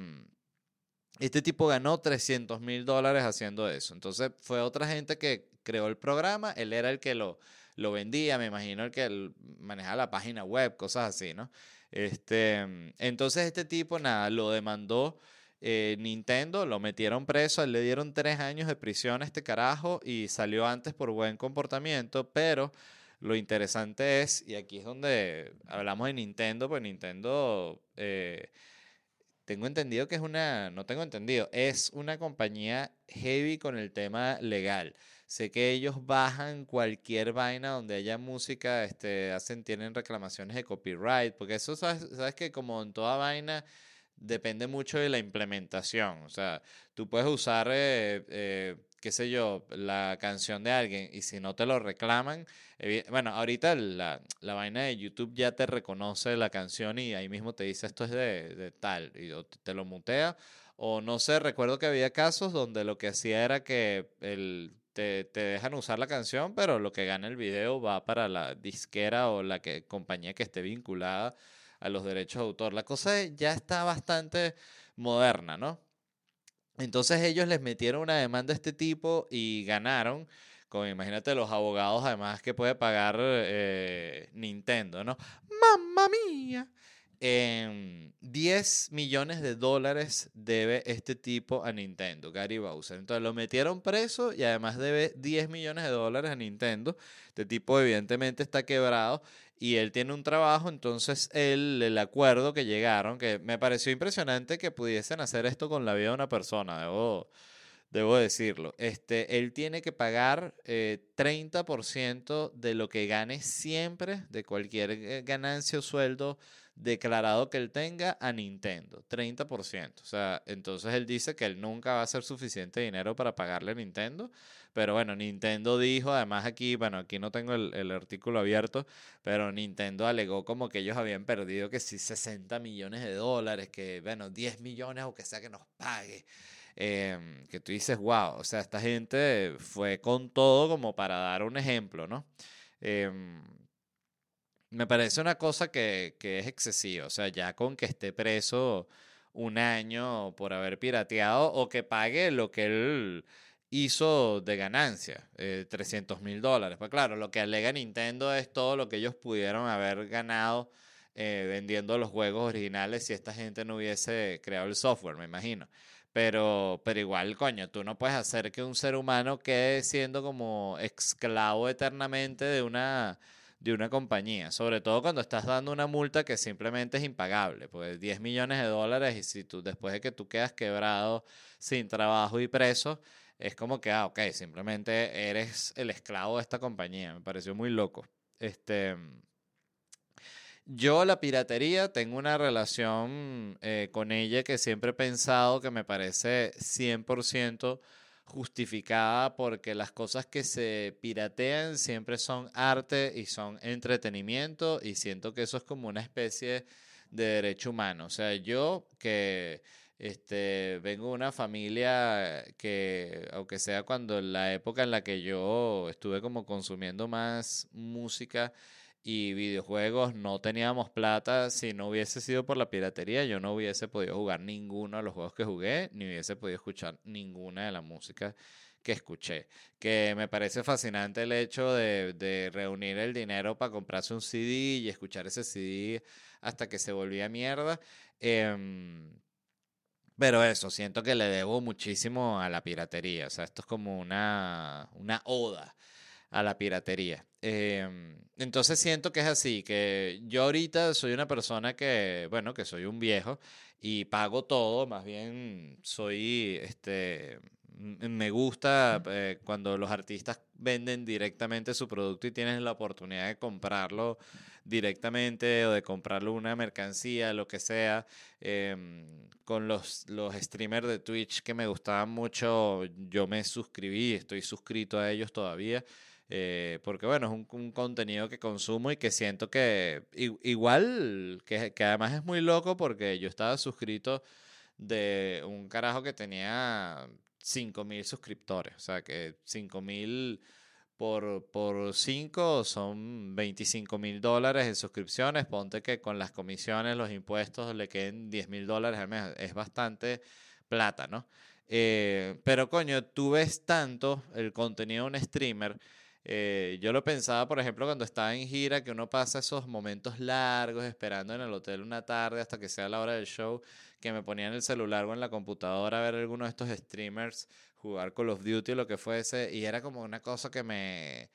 este tipo ganó 300 mil dólares haciendo eso. Entonces fue otra gente que creó el programa, él era el que lo, lo vendía, me imagino el que manejaba la página web, cosas así, ¿no? Este, entonces este tipo, nada, lo demandó eh, Nintendo lo metieron preso, le dieron tres años de prisión a este carajo y salió antes por buen comportamiento, pero lo interesante es, y aquí es donde hablamos de Nintendo, pues Nintendo, eh, tengo entendido que es una, no tengo entendido, es una compañía heavy con el tema legal. Sé que ellos bajan cualquier vaina donde haya música, este, hacen, tienen reclamaciones de copyright, porque eso sabes, sabes que como en toda vaina depende mucho de la implementación. O sea, tú puedes usar, eh, eh, qué sé yo, la canción de alguien y si no te lo reclaman, bueno, ahorita la, la, vaina de YouTube ya te reconoce la canción y ahí mismo te dice esto es de, de tal y te lo mutea. O no sé, recuerdo que había casos donde lo que hacía era que el, te, te, dejan usar la canción, pero lo que gana el video va para la disquera o la que, compañía que esté vinculada a los derechos de autor. La cosa ya está bastante moderna, ¿no? Entonces ellos les metieron una demanda a este tipo y ganaron. Con, imagínate los abogados además que puede pagar eh, Nintendo, ¿no? ¡Mamma mía! 10 millones de dólares debe este tipo a Nintendo, Gary Bowser. Entonces lo metieron preso y además debe 10 millones de dólares a Nintendo. Este tipo evidentemente está quebrado y él tiene un trabajo, entonces el, el acuerdo que llegaron, que me pareció impresionante que pudiesen hacer esto con la vida de una persona, debo, debo decirlo. Este, él tiene que pagar 30% eh, de lo que gane siempre, de cualquier eh, ganancia o sueldo declarado que él tenga a Nintendo, 30%. O sea, entonces él dice que él nunca va a ser suficiente dinero para pagarle a Nintendo. Pero bueno, Nintendo dijo, además aquí, bueno, aquí no tengo el, artículo abierto, pero Nintendo alegó como que ellos habían perdido que si 60 millones de dólares, que bueno, 10 millones o que sea que nos pague. Em, que tú dices, wow, o sea, esta gente fue con todo como para dar un ejemplo, ¿no? Em, me parece una cosa que, que es excesiva. O sea, ya con que esté preso un año por haber pirateado o que pague lo que él hizo de ganancia, 300 eh, mil dólares. Pues claro, lo que alega Nintendo es todo lo que ellos pudieron haber ganado eh, vendiendo los juegos originales si esta gente no hubiese creado el software, me imagino. Pero, pero igual, coño, tú no puedes hacer que un ser humano quede siendo como esclavo eternamente de una de una compañía, sobre todo cuando estás dando una multa que simplemente es impagable, pues 10 millones de dólares y si tú después de que tú quedas quebrado sin trabajo y preso, es como que, ah, ok, simplemente eres el esclavo de esta compañía, me pareció muy loco. Este, yo la piratería tengo una relación eh, con ella que siempre he pensado que me parece 100% justificada porque las cosas que se piratean siempre son arte y son entretenimiento y siento que eso es como una especie de derecho humano. O sea, yo que este, vengo de una familia que, aunque sea cuando la época en la que yo estuve como consumiendo más música, y videojuegos no teníamos plata. Si no hubiese sido por la piratería, yo no hubiese podido jugar ninguno de los juegos que jugué, ni hubiese podido escuchar ninguna de la música que escuché. Que me parece fascinante el hecho de, reunir el dinero para comprarse un CD y escuchar ese CD hasta que se volvía mierda. Em, pero eso, siento que le debo muchísimo a la piratería. O sea, esto es como una, una oda a la piratería. Em, entonces siento que es así, que yo ahorita soy una persona que, bueno, que soy un viejo y pago todo, más bien soy, este, me gusta eh, cuando los artistas venden directamente su producto y tienes la oportunidad de comprarlo directamente o de comprarlo una mercancía, lo que sea. Em, con los, los streamers de Twitch que me gustaban mucho, yo me suscribí, estoy suscrito a ellos todavía. Eh, porque bueno, es un, contenido que consumo y que siento que igual, que, que, además es muy loco porque yo estaba suscrito de un carajo que tenía 5.000 suscriptores, o sea que 5.000 por, por 5 son 25 mil dólares en suscripciones, ponte que con las comisiones, los impuestos le queden 10 mil dólares es bastante plata, ¿no? Eh, pero coño, tú ves tanto el contenido de un streamer eh, yo lo pensaba, por ejemplo, cuando estaba en gira, que uno pasa esos momentos largos esperando en el hotel una tarde hasta que sea la hora del show, que me ponía en el celular o en la computadora a ver algunos de estos streamers jugar Call of Duty o lo que fuese, y era como una cosa que me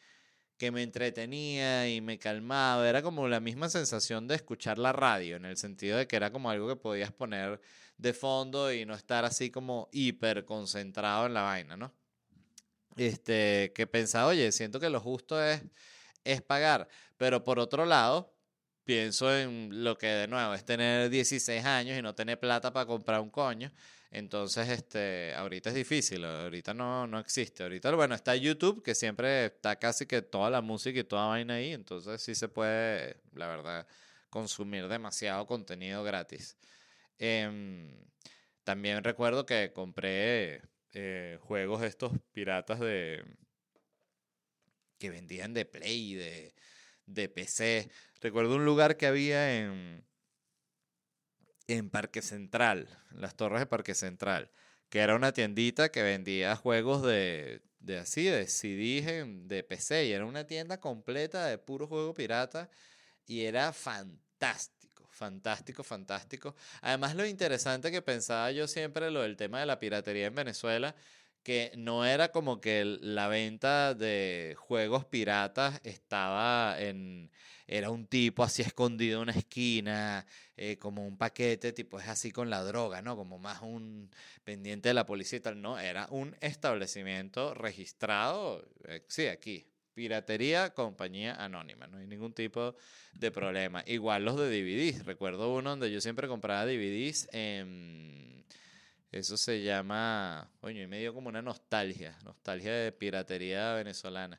que me entretenía y me calmaba, era como la misma sensación de escuchar la radio, en el sentido de que era como algo que podías poner de fondo y no estar así como hiper concentrado en la vaina, ¿no? Este, que pensaba, oye, siento que lo justo es, es pagar. Pero por otro lado, pienso en lo que de nuevo es tener 16 años y no tener plata para comprar un coño. Entonces, este, ahorita es difícil, ahorita no, no existe. Ahorita, bueno, está YouTube, que siempre está casi que toda la música y toda vaina ahí, entonces sí se puede, la verdad, consumir demasiado contenido gratis. Em, también recuerdo que compré eh, juegos estos piratas de que vendían de Play, de, de PC. Recuerdo un lugar que había en, en Parque Central, las torres de Parque Central, que era una tiendita que vendía juegos de, de así, de CDs de PC, y era una tienda completa de puro juego pirata, y era fantástico, fantástico, fantástico. Además, lo interesante que pensaba yo siempre, lo del tema de la piratería en Venezuela, que no era como que la venta de juegos piratas estaba en... Era un tipo así escondido en una esquina, eh, como un paquete, tipo es así con la droga, ¿no? Como más un pendiente de la policía y tal. No, era un establecimiento registrado, eh, sí, aquí, Piratería, compañía anónima, no hay ningún tipo de problema. Igual los de DVDs, recuerdo uno donde yo siempre compraba DVDs eso se llama, coño, y medio como una nostalgia, nostalgia de piratería venezolana.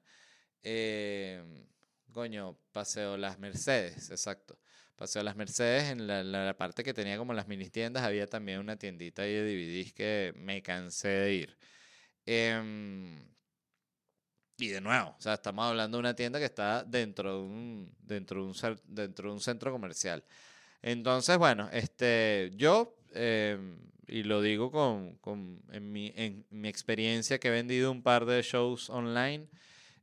Eh, coño, Paseo Las Mercedes, exacto. Paseo Las Mercedes, en la, parte que tenía como las mini tiendas, había también una tiendita de DVDs que me cansé de ir. Em, y de nuevo, o sea, estamos hablando de una tienda que está dentro de un, dentro de un, dentro de un centro comercial. Entonces, bueno, este, yo em, y lo digo con, con en, mi, en, mi, experiencia que he vendido un par de shows online.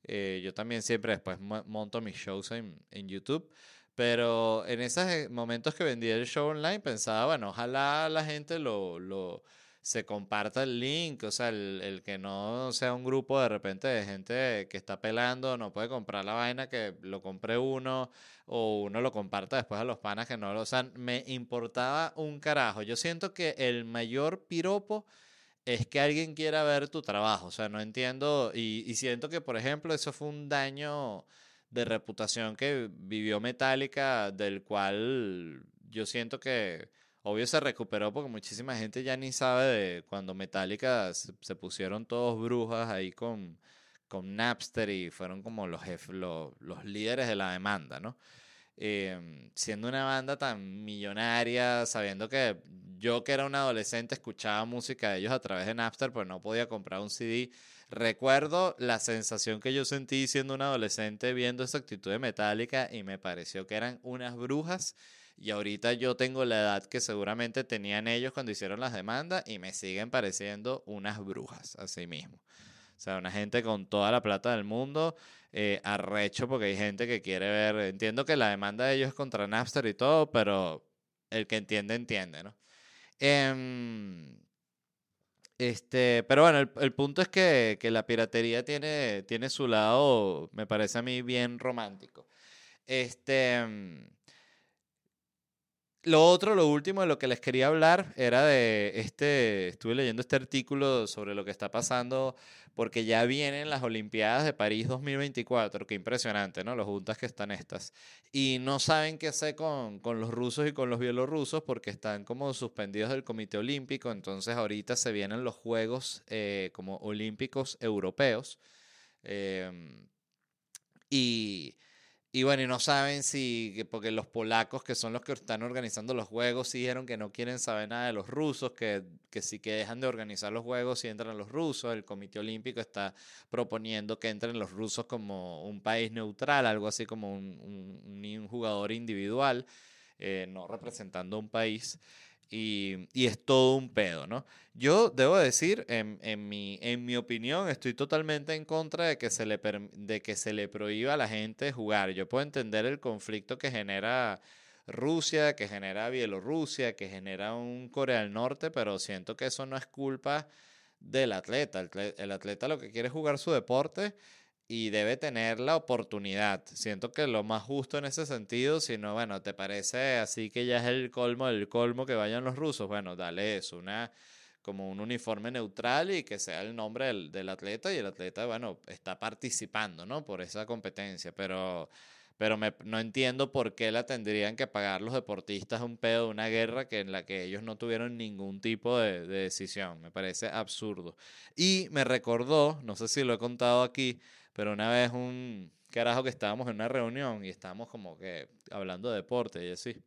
Eh, yo también siempre después monto mis shows en, en, YouTube. Pero en esos eh, momentos que vendí el show online pensaba, bueno, ojalá la gente lo se comparta el link, o sea, el, el, que no sea un grupo de repente de gente que está pelando, no puede comprar la vaina, que lo compre uno o uno lo comparta después a los panas que no lo... Sea, me importaba un carajo. Yo siento que el mayor piropo es que alguien quiera ver tu trabajo, o sea, no entiendo y, y siento que, por ejemplo, eso fue un daño de reputación que vivió Metallica, del cual yo siento que Obvio se recuperó porque muchísima gente ya ni sabe de cuando Metallica se, pusieron todos brujas ahí con, con Napster y fueron como los, los, líderes de la demanda, ¿no? Em, siendo una banda tan millonaria, sabiendo que yo que era un adolescente escuchaba música de ellos a través de Napster, pues no podía comprar un CD. Recuerdo la sensación que yo sentí siendo un adolescente viendo esa actitud de Metallica y me pareció que eran unas brujas y ahorita yo tengo la edad que seguramente tenían ellos cuando hicieron las demandas y me siguen pareciendo unas brujas, así mismo. O sea, una gente con toda la plata del mundo, eh, arrecho porque hay gente que quiere ver, entiendo que la demanda de ellos es contra Napster y todo, pero el que entiende, entiende, ¿no? Em, este, pero bueno, el, el punto es que, que, la piratería tiene, tiene su lado, me parece a mí, bien romántico. Este, em, lo otro, lo último de lo que les quería hablar era de este, estuve leyendo este artículo sobre lo que está pasando porque ya vienen las Olimpiadas de París 2024, qué impresionante, ¿no? Los juntas que están estas. Y no saben qué hacer con, con los rusos y con los bielorrusos porque están como suspendidos del Comité Olímpico, entonces ahorita se vienen los Juegos eh, como Olímpicos Europeos. Em, y y bueno, y no saben si, porque los polacos, que son los que están organizando los juegos, dijeron que no quieren saber nada de los rusos, que, que sí que dejan de organizar los juegos si entran los rusos. El Comité Olímpico está proponiendo que entren los rusos como un país neutral, algo así como un, un, jugador individual, eh, no representando un país. Y, y, es todo un pedo, ¿no? Yo debo decir, en, en, mi, en mi opinión, estoy totalmente en contra de que, se le de que se le prohíba a la gente jugar. Yo puedo entender el conflicto que genera Rusia, que genera Bielorrusia, que genera un Corea del Norte, pero siento que eso no es culpa del atleta. El atleta lo que quiere es jugar su deporte y debe tener la oportunidad. Siento que lo más justo en ese sentido, si no, bueno, ¿te parece así que ya es el colmo del colmo que vayan los rusos? Bueno, dale eso, una como un uniforme neutral y que sea el nombre del, del atleta y el atleta, bueno, está participando, ¿no? Por esa competencia, pero pero me, no entiendo por qué la tendrían que pagar los deportistas un pedo de una guerra que en la que ellos no tuvieron ningún tipo de, decisión. Me parece absurdo. Y me recordó, no sé si lo he contado aquí, pero una vez un carajo que estábamos en una reunión y estábamos como que hablando de deporte y así.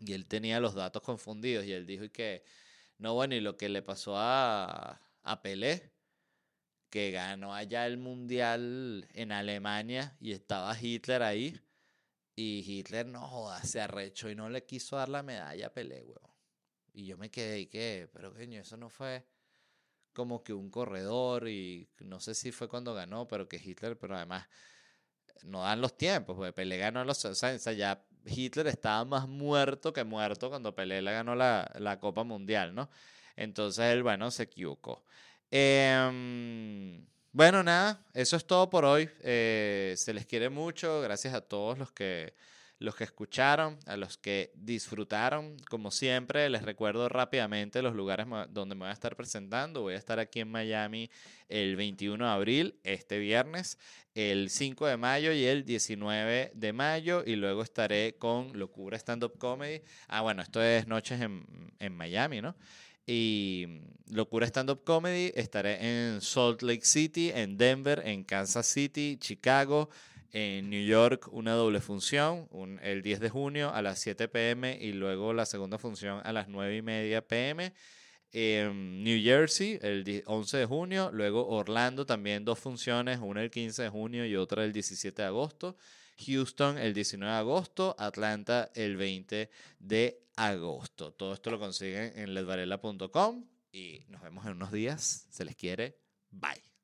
Y él tenía los datos confundidos y él dijo que, no, bueno, y lo que le pasó a, a Pelé que ganó allá el mundial en Alemania y estaba Hitler ahí. Y Hitler no joda, se arrechó y no le quiso dar la medalla a Pelé, weón. Y yo me quedé y que, pero coño, eso no fue como que un corredor y no sé si fue cuando ganó, pero que Hitler, pero además no dan los tiempos, porque Pelé ganó los, o sea, ya Hitler estaba más muerto que muerto cuando Pelé le ganó la, la Copa Mundial, ¿no? Entonces él, bueno, se equivocó. Em, bueno, nada, eso es todo por hoy. Eh, se les quiere mucho. Gracias a todos los que, los que escucharon, a los que disfrutaron. Como siempre, les recuerdo rápidamente los lugares donde me voy a estar presentando. Voy a estar aquí en Miami el 21 de abril, este viernes, el 5 de mayo y el 19 de mayo. Y luego estaré con Locura Stand Up Comedy. Ah, bueno, esto es Noches en, en Miami, ¿no? y Locura Stand Up Comedy. Estaré en Salt Lake City, en Denver, en Kansas City, Chicago, en New York, una doble función, el 10 de junio a las 7 pm y luego la segunda función a las 9 y media pm. En New Jersey, el 11 de junio, luego Orlando también dos funciones, una el 15 de junio y otra el 17 de agosto. Houston el 19 de agosto, Atlanta el 20 de agosto. Todo esto lo consiguen en ledvarela.com y nos vemos en unos días. Se les quiere. Bye.